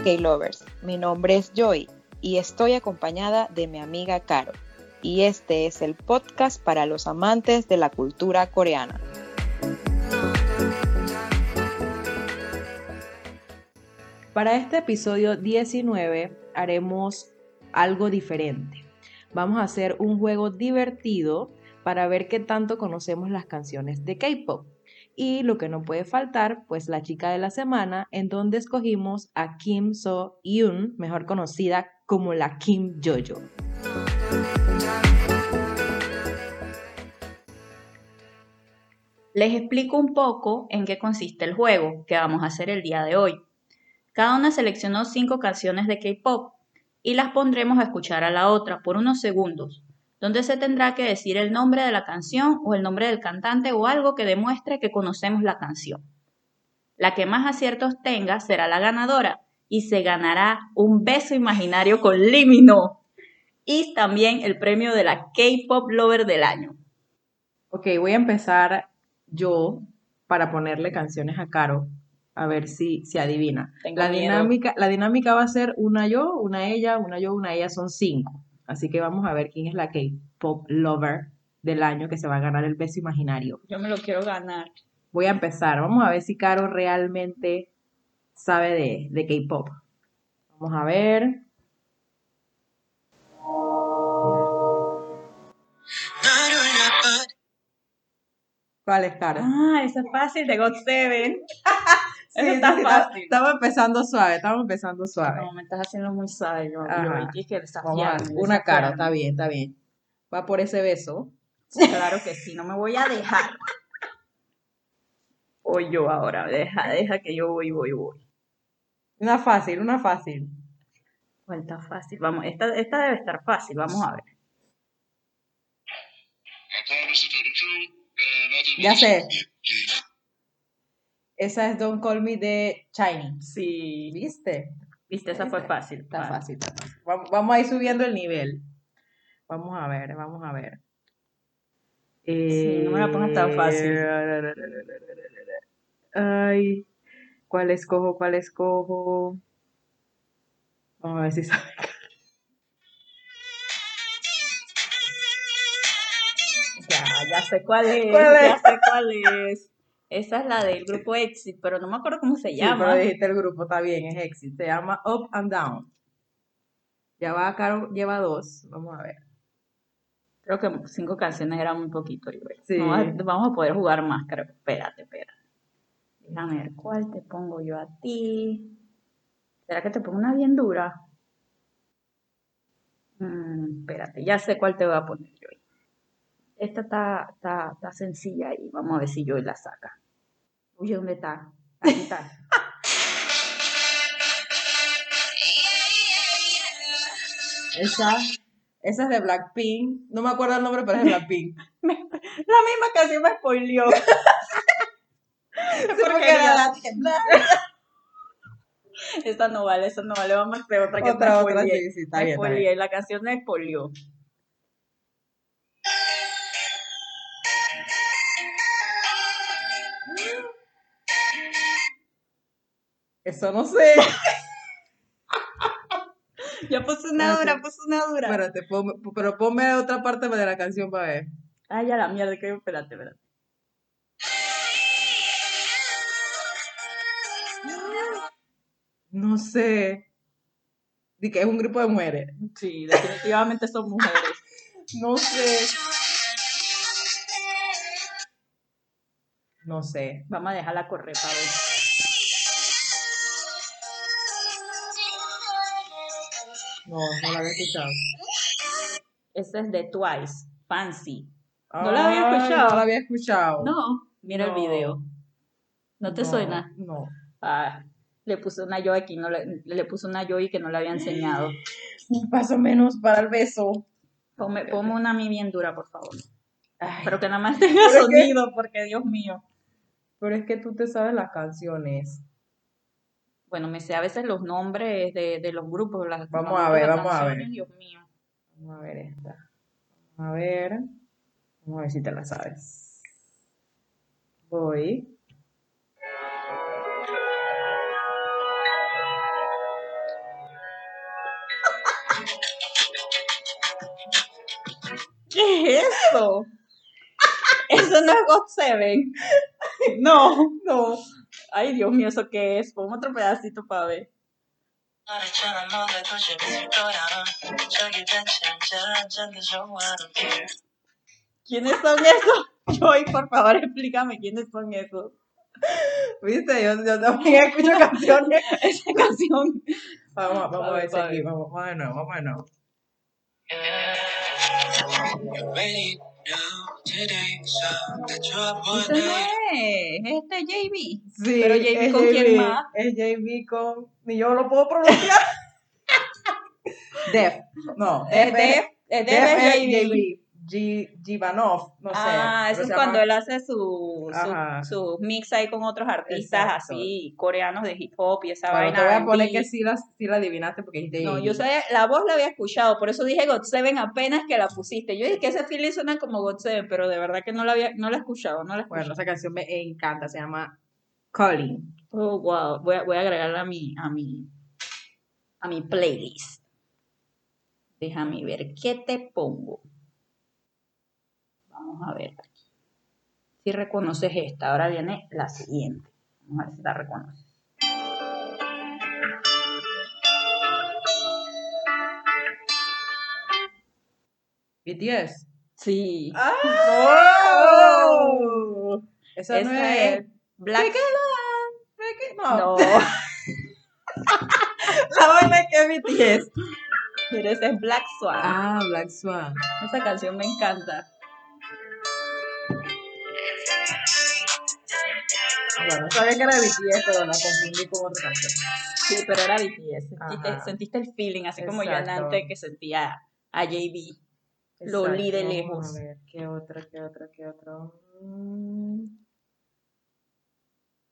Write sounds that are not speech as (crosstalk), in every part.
Hola K-Lovers, mi nombre es Joy y estoy acompañada de mi amiga Caro. Y este es el podcast para los amantes de la cultura coreana. Para este episodio 19 haremos algo diferente. Vamos a hacer un juego divertido para ver qué tanto conocemos las canciones de K-Pop. Y lo que no puede faltar, pues la chica de la semana, en donde escogimos a Kim So Yoon, mejor conocida como la Kim Jojo. Les explico un poco en qué consiste el juego que vamos a hacer el día de hoy. Cada una seleccionó cinco canciones de K-pop y las pondremos a escuchar a la otra por unos segundos, donde se tendrá que decir el nombre de la canción o el nombre del cantante o algo que demuestre que conocemos la canción. La que más aciertos tenga será la ganadora y se ganará un beso imaginario con Limino y también el premio de la K-Pop Lover del año. Ok, voy a empezar yo para ponerle canciones a Caro, a ver si se adivina. la dinámica, la dinámica va a ser una yo, una ella, una yo, una ella, son cinco. Así que vamos a ver quién es la K-pop lover del año que se va a ganar el beso imaginario. Yo me lo quiero ganar. Voy a empezar. Vamos a ver si Caro realmente sabe de, de K-pop. Vamos a ver. ¿Cuál es, Caro? Ah, esa es fácil, de God Seven. (laughs) sí, está fácil. Estamos empezando suave, estamos empezando suave. No, me estás haciendo muy suave. Yo, yo que una cara, está bien, está bien. Va por ese beso. Claro que sí, no me voy a dejar. Voy yo ahora, deja, deja que yo voy, voy, voy. Una fácil, una fácil. ¿Cuál está fácil? Vamos, esta, esta debe estar fácil, vamos a ver. Ya sé. Esa es Don't Call Me de Shiny. Sí. ¿Viste? Viste, esa fue fácil. Está fácil, está fácil. Vamos, a ir subiendo el nivel. Vamos a ver, vamos a ver. sí, no me la pongas tan fácil. Ay, ¿cuál escojo? ¿Cuál escojo? Vamos a ver si sabe. ya sé cuál es, ya sé cuál es. Esa es la del grupo Exit, pero no me acuerdo cómo se llama. Sí, pero dijiste el grupo, está bien, es Exit. Se llama Up and Down. Ya va, Caro lleva dos. Vamos a ver. Creo que cinco canciones eran un poquito. Sí. Vamos, a, poder jugar más, creo. Espérate, espérate. Déjame ver cuál te pongo yo a ti. ¿Será que te pongo una bien dura? Mm, espérate, ya sé cuál te voy a poner yo esta está, está, está sencilla y vamos a ver si yo la saca. Oye, ¿dónde está? Ahí está. (laughs) esa, esa es de Blackpink. No me acuerdo el nombre, pero es de Blackpink. (laughs) la misma canción me spoileó. (laughs) porque era la Esta no vale, esta no vale. Vamos a hacer otra que otra, otra, sí, sí, está bien, está bien. La canción me spoileó. Eso no sé. (laughs) ya puse una dura, puse una dura. Espérate, pero ponme otra parte de la canción para ver. Ay, ya la mierda, que espérate, espérate. No sé. Di que es un grupo de mujeres. Sí, definitivamente son mujeres. (laughs) no sé. No sé. Vamos a dejarla correr para ver. No, no la había escuchado. Esa es de Twice, Fancy. ¿No la había escuchado? No la había escuchado. No, mira el video. ¿No te suena? No. Ah, le puse una yo aquí, no le, le puse una yo y que no le había enseñado. Un paso menos para el beso. Ponme, una a mí bien dura, por favor. Pero que nada más tenga sonido, porque Dios mío. Pero es que tú te sabes las canciones bueno, me sé a veces los nombres de, de los grupos. Las, vamos a ver, vamos a ver. Dios mío. Vamos a ver esta. Vamos a ver. Vamos a ver si te la sabes. Voy. (laughs) ¿Qué es eso? (laughs) Eso no es God Seven. No, no. Ay, Dios mío, ¿eso qué es? Ponme otro pedacito para ver. ¿Quiénes son esos? (laughs) Joy, por favor, explícame quiénes son esos. ¿Viste? Yo, yo también escucho canciones. (laughs) Esa canción. Vamos, vamos a ver vamos, vamos de nuevo, vamos de nuevo. Ese no es. Este es JB. Sí, Pero JB, ¿con quién más? Es JB con. Ni yo lo puedo pronunciar. (laughs) Def. No, Es Def. Es Def es JB. G- Givanov, no sé. Ah, eso es cuando él hace su, su, su mix ahí con otros artistas Exacto. así, coreanos de hip hop y esa Bueno, vaina. te voy a poner que sí la, sí la adivinaste porque es JB. No, yo sabía, la voz la había escuchado, por eso dije God Seven apenas que la pusiste. Yo dije que ese feeling suena como God Seven, pero de verdad que no la había, no la he escuchado, no la escuchado. Bueno, esa canción me encanta, se llama Calling. Oh, wow, voy a, voy a agregarla a mi, a mi, a mi playlist. Déjame ver, ¿qué te pongo? Vamos a ver aquí. Si reconoces esta, ahora viene la siguiente. Vamos a ver si la reconoces. BTS. Sí. ¡Ah! ¡Oh! Esa no es. es Black. No. No, (laughs) La vaina que BTS. pero ese es Black Swan. Ah, Black Swan. Esa canción me encanta. Bueno, sabía que era BTS, pero la confundí con otra canción. Sí, pero era BTS. Sentiste, el feeling, así como yo antes que sentía a JB. Lo olí de lejos. Vamos a ver, ¿qué otra, qué otra, qué otra? Mm.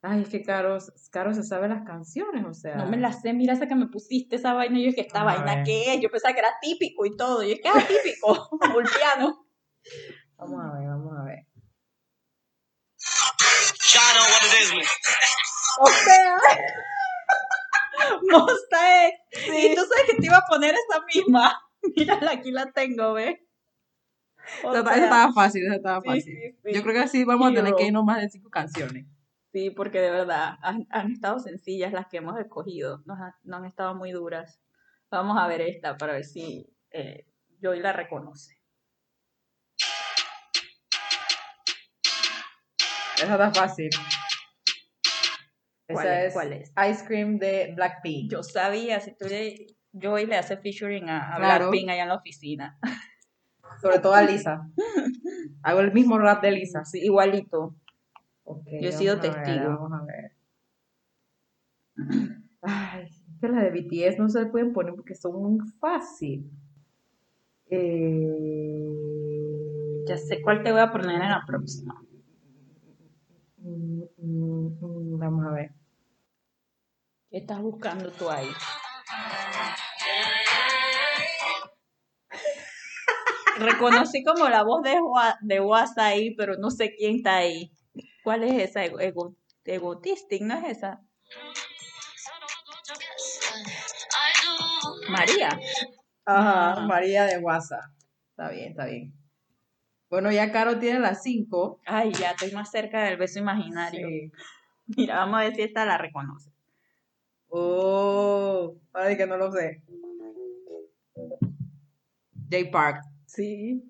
Ay, es que Caro, Caro se sabe las canciones, o sea. No me la sé, mira esa que me pusiste, esa vaina. Yo dije, ¿esta vaina qué es? Yo pensaba que era típico y todo. Y es que era típico, (laughs) ulpiano. Vamos a ver, vamos a ver. O sea, Monsta X. Y tú sabes que te iba a poner esa misma. (laughs) Mírala, aquí la tengo, ¿ves? O Esa, esa sea, estaba fácil, esa estaba sí, fácil. sí, sí. Yo creo que así vamos a tener Hero. que irnos más de cinco canciones. Sí, porque de verdad han, han estado sencillas las que hemos escogido, no, han- no han estado muy duras. Vamos a ver esta para ver si eh, Joy la reconoce. Esa está fácil. ¿Cuál Esa es? es, ¿Cuál es? Ice Cream de Blackpink. Yo sabía, si tú le, Joy le hace featuring a, a Claro. Blackpink allá en la oficina. (laughs) Sobre todo a Lisa. Hago el mismo rap de Lisa. Sí, igualito. Yo he sido a ver, testigo. vamos a ver. Ay, es que las de BTS no se pueden poner porque son muy fácil. Eh, Ya sé cuál te voy a poner en la próxima. Mm, mm, Vamos a ver. ¿Qué estás buscando tú ahí? (laughs) Reconocí como la voz de, de WhatsApp ahí, pero no sé quién está ahí. ¿Cuál es esa? Ego, ego- egotistic, ¿no es esa? María. Ajá, Ah. María de WhatsApp. Está bien, está bien. Bueno, ya Caro tiene las cinco. Ay, ya estoy más cerca del beso imaginario. Sí. Mira, vamos a ver si esta la reconoce. Oh, para que no lo sé. J Park. Sí.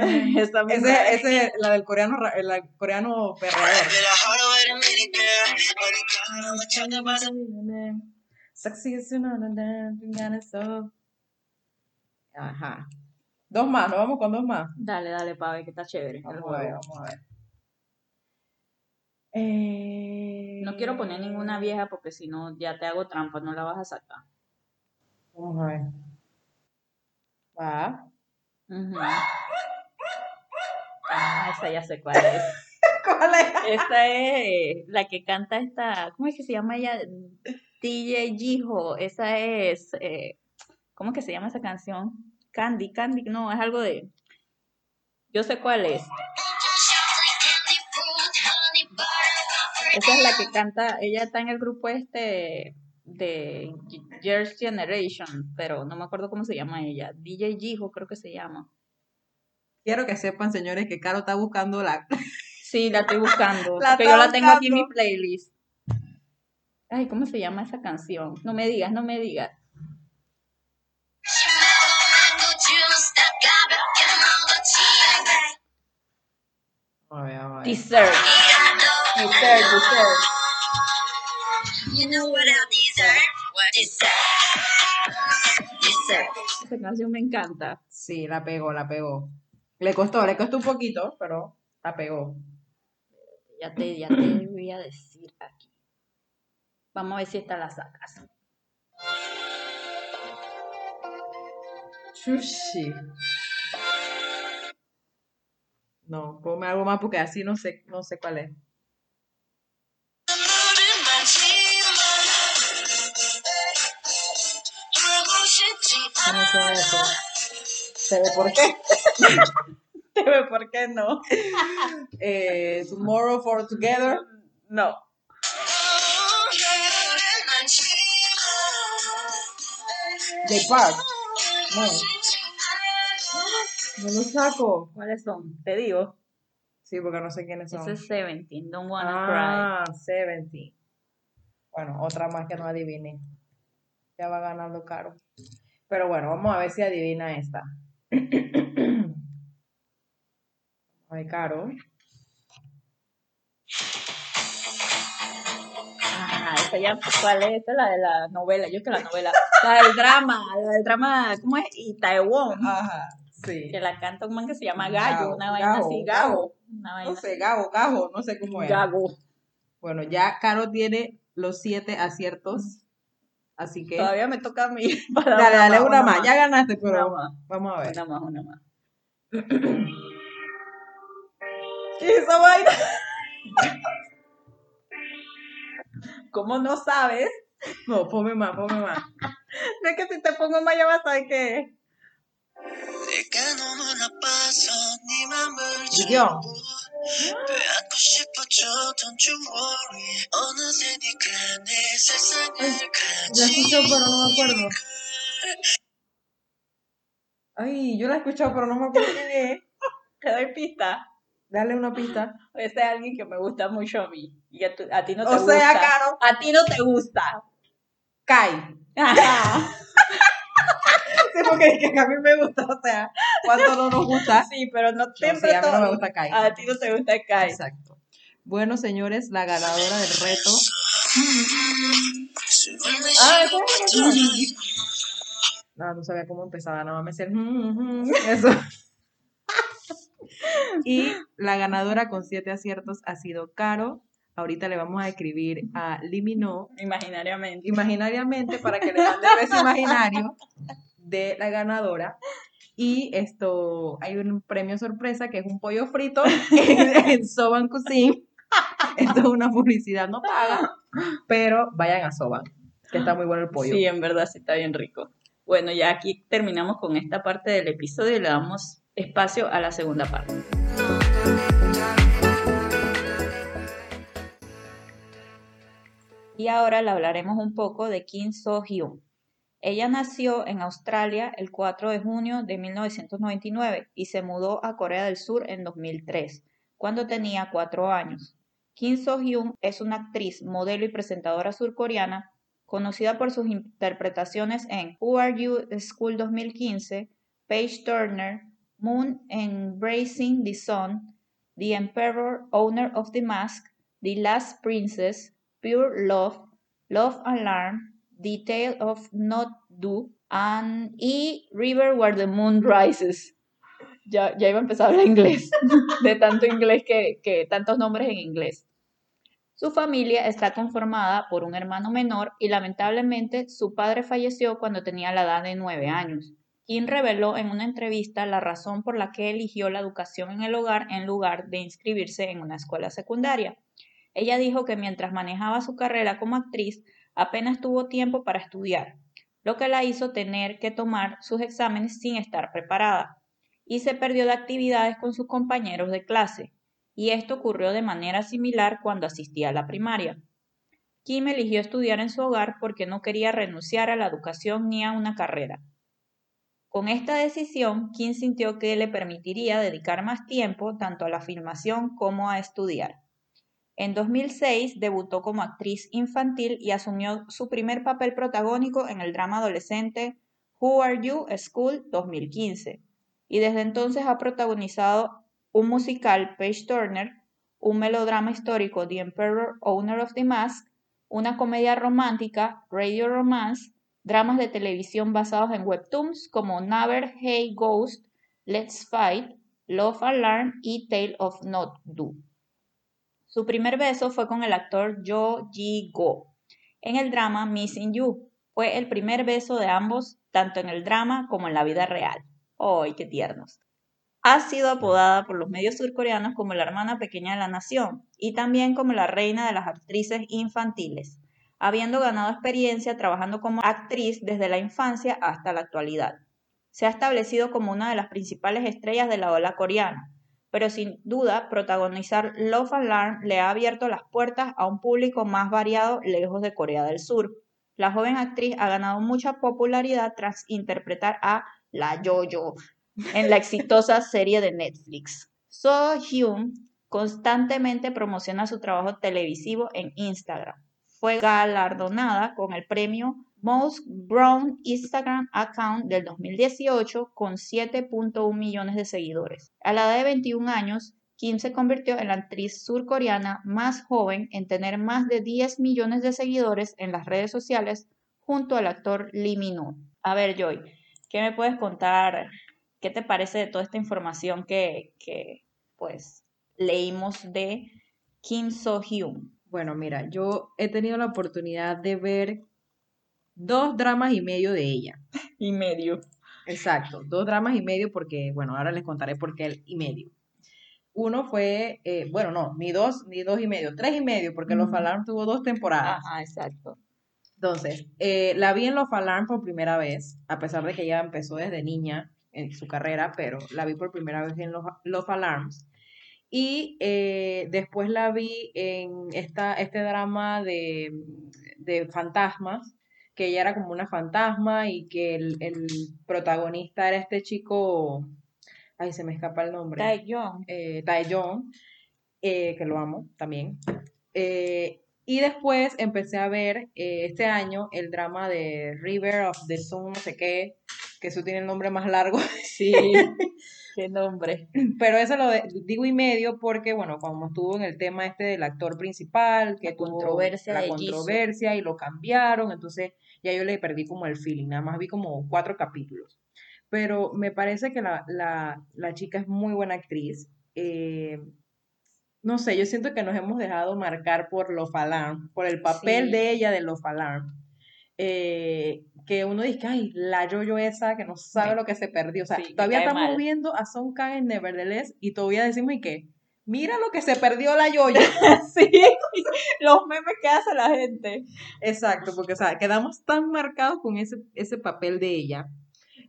Ese, Esa misma. ese, la del coreano, la del coreano so. Ajá. Dos más, nos vamos con dos más. Dale, dale, para ver que está chévere. Vamos a ver, vamos a ver. Eh, No quiero poner ninguna vieja porque si no ya te hago trampa, no la vas a sacar. Vamos a ver. Va. Ujú. Ah, esa ya sé cuál es. (laughs) ¿Cuál es? Esta es la que canta esta, ¿cómo es que se llama ella? DJ Jiho. Esa es, eh, ¿cómo es que se llama esa canción? Candy, Candy, no, es algo de... Yo sé cuál es. Esa es la que canta, ella está en el grupo este, de Years Generation, pero no me acuerdo cómo se llama ella. DJ Jijo creo que se llama. Quiero que sepan, señores, que Caro está buscando la... (laughs) Sí, la estoy buscando. La porque yo la tengo aquí en mi playlist. Ay, ¿cómo se llama esa canción? No me digas, no me digas. A ver, a ver. Dessert. Dessert, dessert. You know what I deserve? What is that? Deserve. Esa canción me encanta. Sí, la pegó, la pegó. Le costó, le costó un poquito, pero la pegó. Ya te, ya te voy a decir aquí. Vamos a ver si esta la sacas. Sushi. No, ponme algo más porque así no sé, no sé cuál es. No. ¿Se ve por qué? (laughs) ¿Por qué no? (laughs) Eh, tomorrow for Together. No. The Park. No, no lo saco. ¿Cuáles son? Te digo. Sí, porque no sé quiénes son. Ese es Seventeen, Don't Wanna Ah, 70. Bueno, otra más que no adivine. Ya va ganando caro. Pero bueno, vamos a ver si adivina esta. (clears throat) Ay, caro. Ah, esa ya, ¿cuál es? Esta es la de la novela, yo que la novela. La del drama, la del drama, ¿cómo es? Y Taiwán. Ajá, sí. Que la canta un man que se llama Gallo, una vaina Gao, así. Una vaina No sé, Gabo, Gajo, no sé cómo es. Gago. Bueno, ya Caro tiene los siete aciertos. Así que. Todavía me toca a mí. (laughs) para Dale, dale, una más. Ya ganaste, Una pero más, vamos a ver. una más, una más. (clears throat) ¿Qué es esa vaina? (laughs) ¿Cómo no sabes? No, ponme más, ponme más. No (laughs) es que si te pongo más ya vas a saber qué es. 이겨. La escucho pero no me acuerdo. Ay, yo la he escuchado pero no me acuerdo quién. (laughs) Te doy pista. Dale una pista. Pues este es alguien que me gusta mucho a mí. Y a, tu, a ti no te o gusta. O sea, Caro. A ti no te gusta. Kai. Sí, (laughs) porque es que a mí me gusta, o sea, cuánto no nos gusta. Sí, pero no No, siempre sí, a mí no me todo- gusta Kai. A ti no te gusta Kai. Exacto. Bueno, señores, la ganadora del reto. 아, ¿cómo es No, no sabía cómo empezaba, nada más me decía el mm, mm, eso. (laughs) y la ganadora con siete aciertos ha sido Caro. Ahorita le vamos a escribir a Limino Imaginariamente. imaginariamente para que le mande beso imaginario (laughs) de la ganadora. Y esto, hay un premio sorpresa que es un pollo frito (laughs) en, en Soban Cuisine. (laughs) Esto es una publicidad no paga, pero vayan a Soban, que está muy bueno el pollo. Sí, en verdad sí está bien rico. Bueno, ya aquí terminamos con esta parte del episodio y le damos espacio a la segunda parte. Y ahora le hablaremos un poco de Kim So-hyun. Ella nació en Australia el 4 de junio de 1999 y se mudó a Corea del Sur en 2003, cuando tenía cuatro años. Kim So-hyun es una actriz, modelo y presentadora surcoreana conocida por sus interpretaciones en Who Are You School 2015, Page Turner, Moon Embracing the Sun, The Emperor, Owner of the Mask, The Last Princess, Pure Love, Love Alarm, Tale of Not Do, and y River Where the Moon Rises. Ya, ya iba a empezar a hablar inglés, de tanto inglés que, que tantos nombres en inglés. Su familia está conformada por un hermano menor y lamentablemente su padre falleció cuando tenía la edad de nueve años. Kim reveló en una entrevista la razón por la que eligió la educación en el hogar en lugar de inscribirse en una escuela secundaria. Ella dijo que mientras manejaba su carrera como actriz, apenas tuvo tiempo para estudiar, lo que la hizo tener que tomar sus exámenes sin estar preparada, y se perdió de actividades con sus compañeros de clase y esto ocurrió de manera similar cuando asistía a la primaria. Kim eligió estudiar en su hogar porque no quería renunciar a la educación ni a una carrera. Con esta decisión, Kim sintió que le permitiría dedicar más tiempo tanto a la filmación como a estudiar. En 2006 debutó como actriz infantil y asumió su primer papel protagónico en el drama adolescente Who Are You School 2015 y desde entonces ha protagonizado un musical Page Turner, un melodrama histórico The Emperor Owner of the Mask, una comedia romántica Radio Romance, dramas de televisión basados en webtoons como Never Hey Ghost, Let's Fight, Love Alarm y Tale of Not Do. Su primer beso fue con el actor Jo Ji-go en el drama Missing You. Fue el primer beso de ambos, tanto en el drama como en la vida real. ¡Ay, qué tiernos! Ha sido apodada por los medios surcoreanos como la hermana pequeña de la nación y también como la reina de las actrices infantiles, habiendo ganado experiencia trabajando como actriz desde la infancia hasta la actualidad. Se ha establecido como una de las principales estrellas de la ola coreana, pero sin duda protagonizar Love Alarm le ha abierto las puertas a un público más variado lejos de Corea del Sur. La joven actriz ha ganado mucha popularidad tras interpretar a la Yo-Yo en la exitosa (laughs) serie de Netflix. So Hyun constantemente promociona su trabajo televisivo en Instagram. Fue galardonada con el premio Most Brown Instagram Account del 2018 con 7.1 millones de seguidores. A la edad de 21 años, Kim se convirtió en la actriz surcoreana más joven en tener más de 10 millones de seguidores en las redes sociales junto al actor Lee Min-ho. A ver, Joy, ¿qué me puedes contar? ¿Qué te parece de toda esta información que, que pues leímos de Kim So-hyun? Bueno, mira, yo he tenido la oportunidad de ver dos dramas y medio de ella. Y medio. Exacto, dos dramas y medio porque, bueno, ahora les contaré por qué el y medio. Uno fue, eh, bueno, no, ni dos, ni dos y medio, tres y medio, porque Los Alarm tuvo dos temporadas. Ajá, exacto. Entonces, eh, la vi en Los Alarm por primera vez, a pesar de que ella empezó desde niña en su carrera, pero la vi por primera vez en Los, Love Alarms. Y eh, después la vi en esta, este drama de, de fantasmas, que ella era como una fantasma y que el, el protagonista era este chico, ay, se me escapa el nombre. Taeyong. Eh, Taeyong, eh, que lo amo también. Eh, y después empecé a ver eh, este año el drama de River of the Sun, no sé qué, que eso tiene el nombre más largo. Sí, (laughs) qué nombre. (laughs) Pero eso lo de- digo y medio porque, bueno, como estuvo en el tema este del actor principal, que La tuvo controversia la controversia y lo cambiaron, entonces ya yo le perdí como el feeling, nada más vi como cuatro capítulos. Pero me parece que la, la, la chica es muy buena actriz. eh, no sé, yo siento que nos hemos dejado marcar por Love Alarm, por el papel Sí. de ella de Love Alarm. Eh, que uno dice, ay, la yo-yo esa que no sabe Me- lo que se perdió. O sea, sí, todavía estamos mal. viendo a Song Kang en Nevertheless y todavía decimos, ¿y qué? Mira lo que se perdió la yo-yo. (laughs) sí, (laughs) los memes que hace la gente. Exacto, porque, o sea, quedamos tan marcados con ese, ese papel de ella.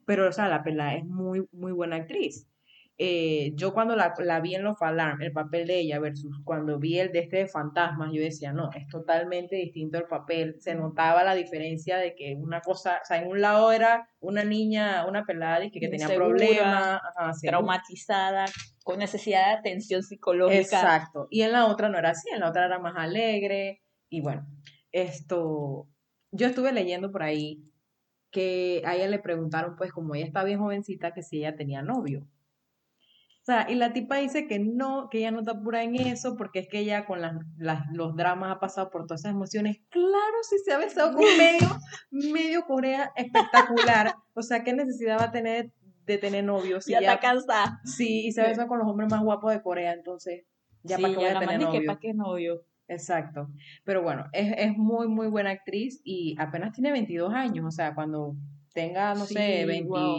Pero, o sea, la pelada es muy, muy buena actriz. Eh, yo cuando la, la vi en Los Alarm, el papel de ella versus cuando vi el de este de fantasmas, yo decía, no, es totalmente distinto el papel. Se notaba la diferencia de que una cosa, o sea, en un lado era una niña, una pelada que, que tenía problemas, ajá. Traumatizada, con necesidad de atención psicológica. Exacto. Y en la otra no era así, en la otra era más alegre. Y bueno, esto, yo estuve leyendo por ahí que a ella le preguntaron, pues como ella está bien jovencita, que si ella tenía novio. O sea, y la tipa dice que no, que ella no está pura en eso, porque es que ella con las, las- los dramas ha pasado por todas esas emociones. Claro, si se ha besado con (laughs) medio, medio Corea espectacular. O sea, ¿qué necesidad va a tener de tener novio? Si ya ya, está cansada. sí, y se besa con los hombres más guapos de Corea, entonces, ya sí, para qué voy a tener mandé que novio. para qué novio. Exacto. Pero bueno, es, es muy, muy buena actriz y apenas tiene 22 años. O sea, cuando tenga, no sé, Sí, wow.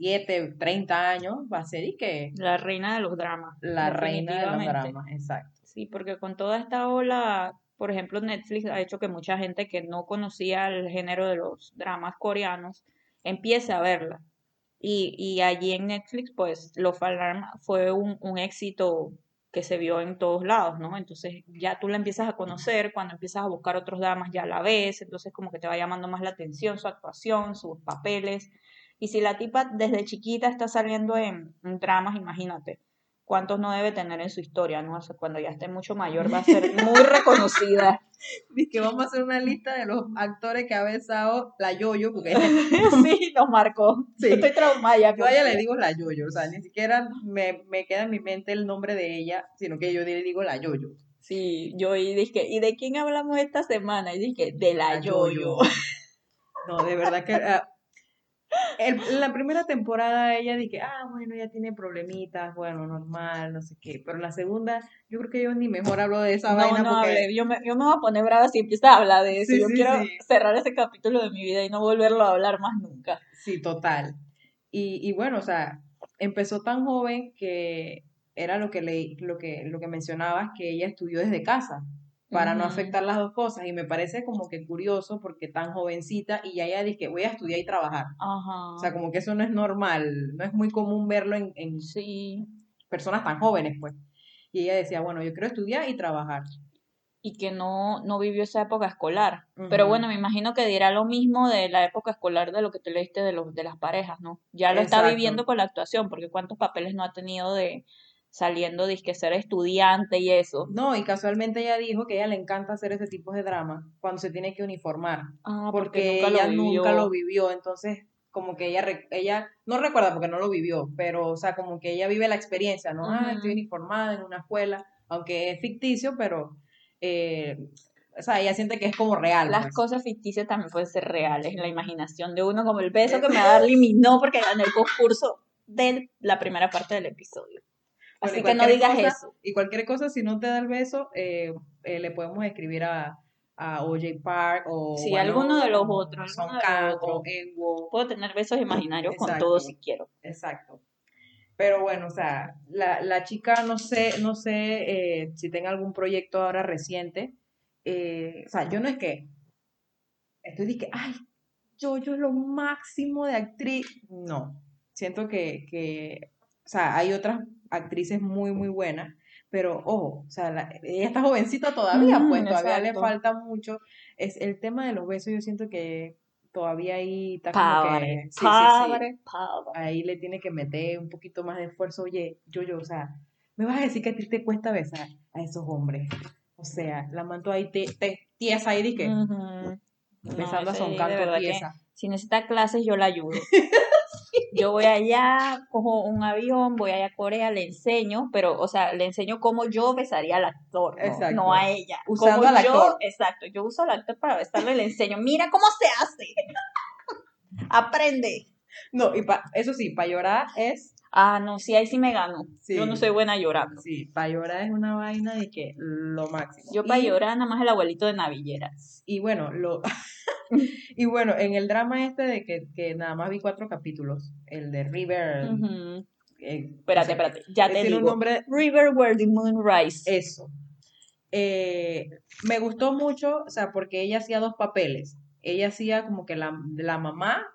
27, 30 años, va a ser y que La reina de los dramas. la reina de los dramas. Exacto. Sí, porque con toda esta ola, por ejemplo, Netflix ha hecho que mucha gente que no conocía el género de los dramas coreanos empiece a verla. Y, y allí en Netflix, pues, Love Alarm fue un, un éxito que se vio en todos lados, ¿no? Entonces ya tú la empiezas a conocer, cuando empiezas a buscar otros dramas ya la ves, entonces como que te va llamando más la atención su actuación, sus papeles. Y si la tipa desde chiquita está saliendo en, en dramas, imagínate cuántos no debe tener en su historia, ¿no? O sea, cuando ya esté mucho mayor va a ser (laughs) muy reconocida. Dice que vamos a hacer una lista de los actores que ha besado la Yoyo, porque (laughs) (laughs) sí, nos marcó. Sí. Estoy traumada yo a ella le digo la Yoyo, o sea, ni siquiera me, me queda en mi mente el nombre de ella, sino que yo le digo la Yoyo. Sí, yo y dije, ¿y de quién hablamos esta semana? Y dije, de la, La Yoyo. No, de verdad que ah, el- en la primera temporada ella dije, ah, bueno, ella tiene problemitas, bueno, normal, no sé qué. Pero en la segunda, yo creo que yo ni mejor hablo de esa No, vaina no porque hable. Yo me, yo me voy a poner brava si empiezas a hablar de eso. Sí, yo sí, quiero sí. cerrar ese capítulo de mi vida y no volverlo a hablar más nunca. sí, total. Y, y bueno, o sea, empezó tan joven que era lo que le, lo que, lo que mencionabas, que ella estudió desde casa para no afectar las dos cosas. Y me parece como que curioso porque tan jovencita y ya ella dice, voy a estudiar y trabajar. Ajá. O sea, como que eso no es normal, no es muy común verlo en, en sí. personas tan jóvenes, pues. Y ella decía, bueno, yo quiero estudiar y trabajar. Y que no, no vivió esa época escolar. Pero bueno, me imagino que dirá lo mismo de la época escolar de lo que te leíste de, los, de las parejas, ¿no? Ya lo está viviendo con la actuación, porque cuántos papeles no ha tenido de saliendo de ser estudiante y eso. No, y casualmente ella dijo que a ella le encanta hacer ese tipo de drama cuando se tiene que uniformar, Ah, porque, ella nunca lo vivió, entonces como que ella ella no recuerda porque no lo vivió, pero o sea, como que ella vive la experiencia, ¿no? Ah, estoy uniformada en una escuela, aunque es ficticio, pero eh, o sea, ella siente que es como real. Las pues. cosas ficticias también pueden ser reales en la imaginación de uno, como el beso que me va a dar eliminó porque gané el concurso de la primera parte del episodio. Así que no digas cosa- eso. Y cualquier cosa, si no te da el beso, eh, eh, le podemos escribir a, a OJ Park o Sí, bueno, alguno de los otros, Son otros. o Enwo. Puedo tener besos imaginarios con Exacto. todo si quiero. Exacto. Pero bueno, o sea, la, la chica no sé, no sé eh, si tenga algún proyecto ahora reciente. O sea, yo no es que estoy de que, ay, yo, yo es lo máximo de actriz. No, siento que, que, o sea, hay otras actrices muy, muy buenas, pero ojo, o sea, la- ella está jovencita todavía, pues todavía le falta mucho. Es el tema de los besos, yo siento que todavía ahí está como que... Padre, sí, padre, padre. ahí le tiene que meter un poquito más de esfuerzo. Oye, yo, yo, o sea, me vas a decir que a ti te cuesta besar a esos hombres. O sea, la manto ahí te, te tiesa ahí, que Ujú. Mm, No, besando a ese, son de canto que tiesa. Si necesita clases, yo la ayudo. (laughs) Yo voy allá, cojo un avión, voy allá a Corea, le enseño, pero, o sea, le enseño cómo yo besaría al actor, no, a ella. Usando al yo- actor. Exacto, yo uso al actor para besarlo y le enseño, mira cómo se hace. (laughs) Aprende. No, y pa- eso sí, para llorar es, Ah, no, sí, ahí sí me gano. Sí. Yo no soy buena llorando. sí, para llorar es una vaina de que lo máximo. Yo para llorar nada más el abuelito de Navillera. Y bueno, lo, (laughs) y bueno, en el drama este de que, que nada más vi cuatro capítulos, el de River, Ujú. eh, Espérate, o sea, espérate, ya te tiene un digo. nombre River Where the Moon Rise. Eso. Eh, me gustó mucho, o sea, porque ella hacía dos papeles. Ella hacía como que la, la mamá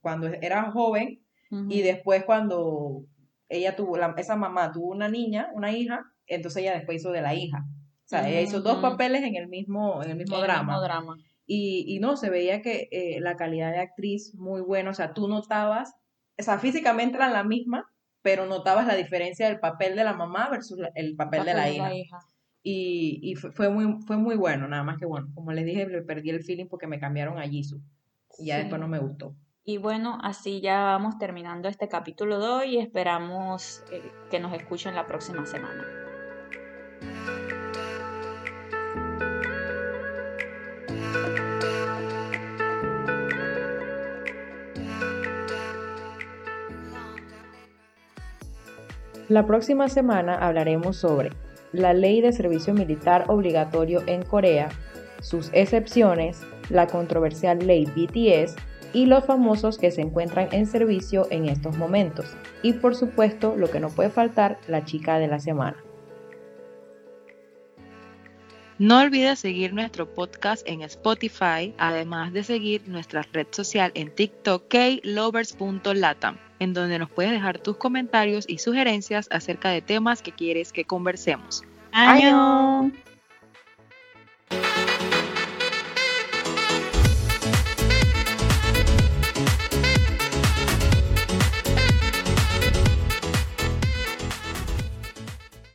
cuando era joven Y después cuando ella tuvo, la- esa mamá tuvo una niña, una hija, entonces ella después hizo de la hija. O sea, ella hizo dos papeles en el mismo, en el mismo El drama. mismo drama. Y, y no, se veía que eh, la calidad de actriz muy buena, o sea, tú notabas, o sea, físicamente eran la misma, pero notabas la diferencia del papel de la mamá versus la- el papel, de la hija y, y fue, fue muy, fue muy bueno, nada más que bueno, como les dije, le perdí el feeling porque me cambiaron a Jisoo y ya Sí. después no me gustó. Y bueno, así ya vamos terminando este capítulo de hoy y esperamos eh, que nos escuchen la próxima semana. La próxima semana hablaremos sobre la ley de servicio militar obligatorio en Corea, sus excepciones, la controversial ley BTS y los famosos que se encuentran en servicio en estos momentos. Y por supuesto, lo que no puede faltar, la chica de la semana. No olvides seguir nuestro podcast en Spotify, además de seguir nuestra red social en TikTok, klovers.latam. en donde nos puedes dejar tus comentarios y sugerencias acerca de temas que quieres que conversemos. ¡Año!